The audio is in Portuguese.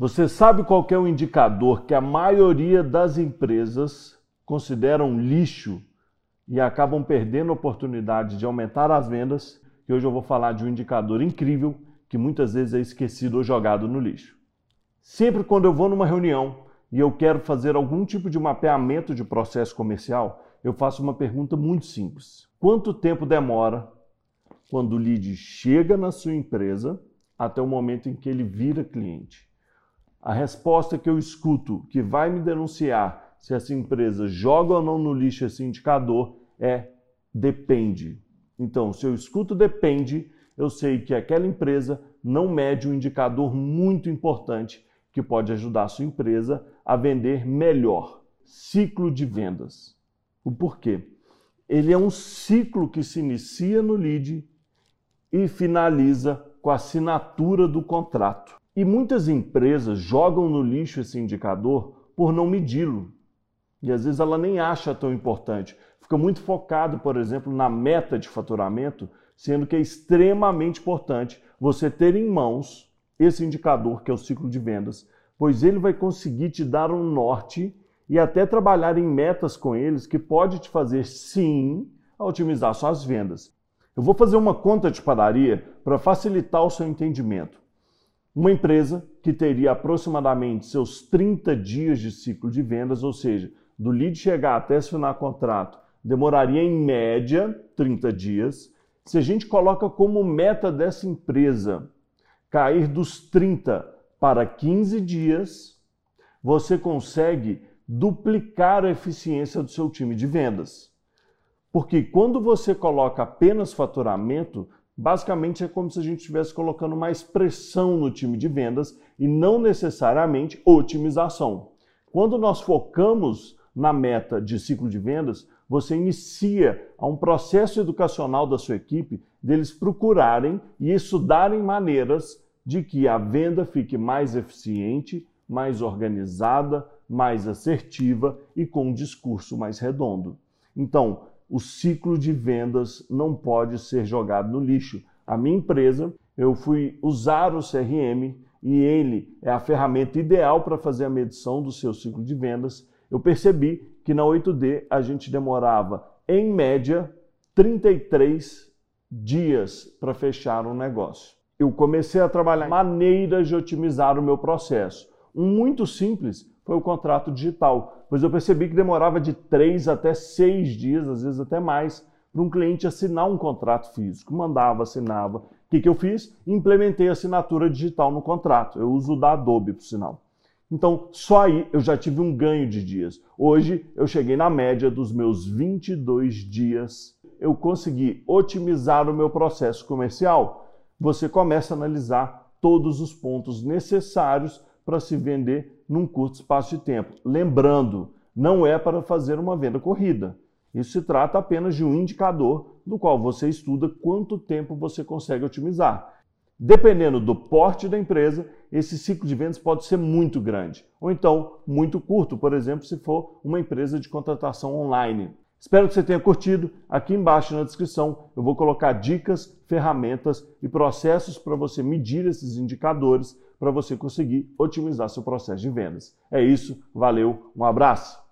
Você sabe qual é o indicador que a maioria das empresas consideram lixo e acabam perdendo a oportunidade de aumentar as vendas? E hoje eu vou falar de um indicador incrível que muitas vezes é esquecido ou jogado no lixo. Sempre quando eu vou numa reunião e eu quero fazer algum tipo de mapeamento de processo comercial, eu faço uma pergunta muito simples. Quanto tempo demora quando o lead chega na sua empresa até o momento em que ele vira cliente? A resposta que eu escuto que vai me denunciar se essa empresa joga ou não no lixo esse indicador é depende. Então, se eu escuto depende, eu sei que aquela empresa não mede um indicador muito importante que pode ajudar a sua empresa a vender melhor. Ciclo de vendas. O porquê? Ele é um ciclo que se inicia no lead e finaliza com a assinatura do contrato. E muitas empresas jogam no lixo esse indicador por não medi-lo. E às vezes ela nem acha tão importante. Fica muito focado, por exemplo, na meta de faturamento, sendo que é extremamente importante você ter em mãos esse indicador que é o ciclo de vendas, pois ele vai conseguir te dar um norte e até trabalhar em metas com eles que pode te fazer sim otimizar suas vendas. Eu vou fazer uma conta de padaria para facilitar o seu entendimento. Uma empresa que teria aproximadamente seus 30 dias de ciclo de vendas, ou seja, do lead chegar até assinar contrato, demoraria em média 30 dias. Se a gente coloca como meta dessa empresa cair dos 30 para 15 dias, você consegue duplicar a eficiência do seu time de vendas. Porque quando você coloca apenas faturamento, basicamente é como se a gente estivesse colocando mais pressão no time de vendas e não necessariamente otimização. Quando nós focamos na meta de ciclo de vendas, você inicia um processo educacional da sua equipe deles procurarem e estudarem maneiras de que a venda fique mais eficiente, mais organizada, mais assertiva e com um discurso mais redondo. Então, o ciclo de vendas não pode ser jogado no lixo. A minha empresa, eu fui usar o CRM e ele é a ferramenta ideal para fazer a medição do seu ciclo de vendas. Eu percebi que na 8D a gente demorava, em média, 33 dias para fechar um negócio. Eu comecei a trabalhar maneiras de otimizar o meu processo. Um muito simples foi o contrato digital, pois eu percebi que demorava de três até seis dias, às vezes até mais, para um cliente assinar um contrato físico. Mandava, assinava. O que, que eu fiz? Implementei a assinatura digital no contrato. Eu uso da Adobe, por sinal. Então, só aí eu já tive um ganho de dias. Hoje eu cheguei na média dos meus 22 dias. Eu consegui otimizar o meu processo comercial. Você começa a analisar todos os pontos necessários para se vender num curto espaço de tempo. Lembrando, não é para fazer uma venda corrida. Isso se trata apenas de um indicador do qual você estuda quanto tempo você consegue otimizar. Dependendo do porte da empresa, esse ciclo de vendas pode ser muito grande, ou então muito curto, por exemplo, se for uma empresa de contratação online. Espero que você tenha curtido. Aqui embaixo na descrição eu vou colocar dicas, ferramentas e processos para você medir esses indicadores para você conseguir otimizar seu processo de vendas. É isso, valeu, um abraço!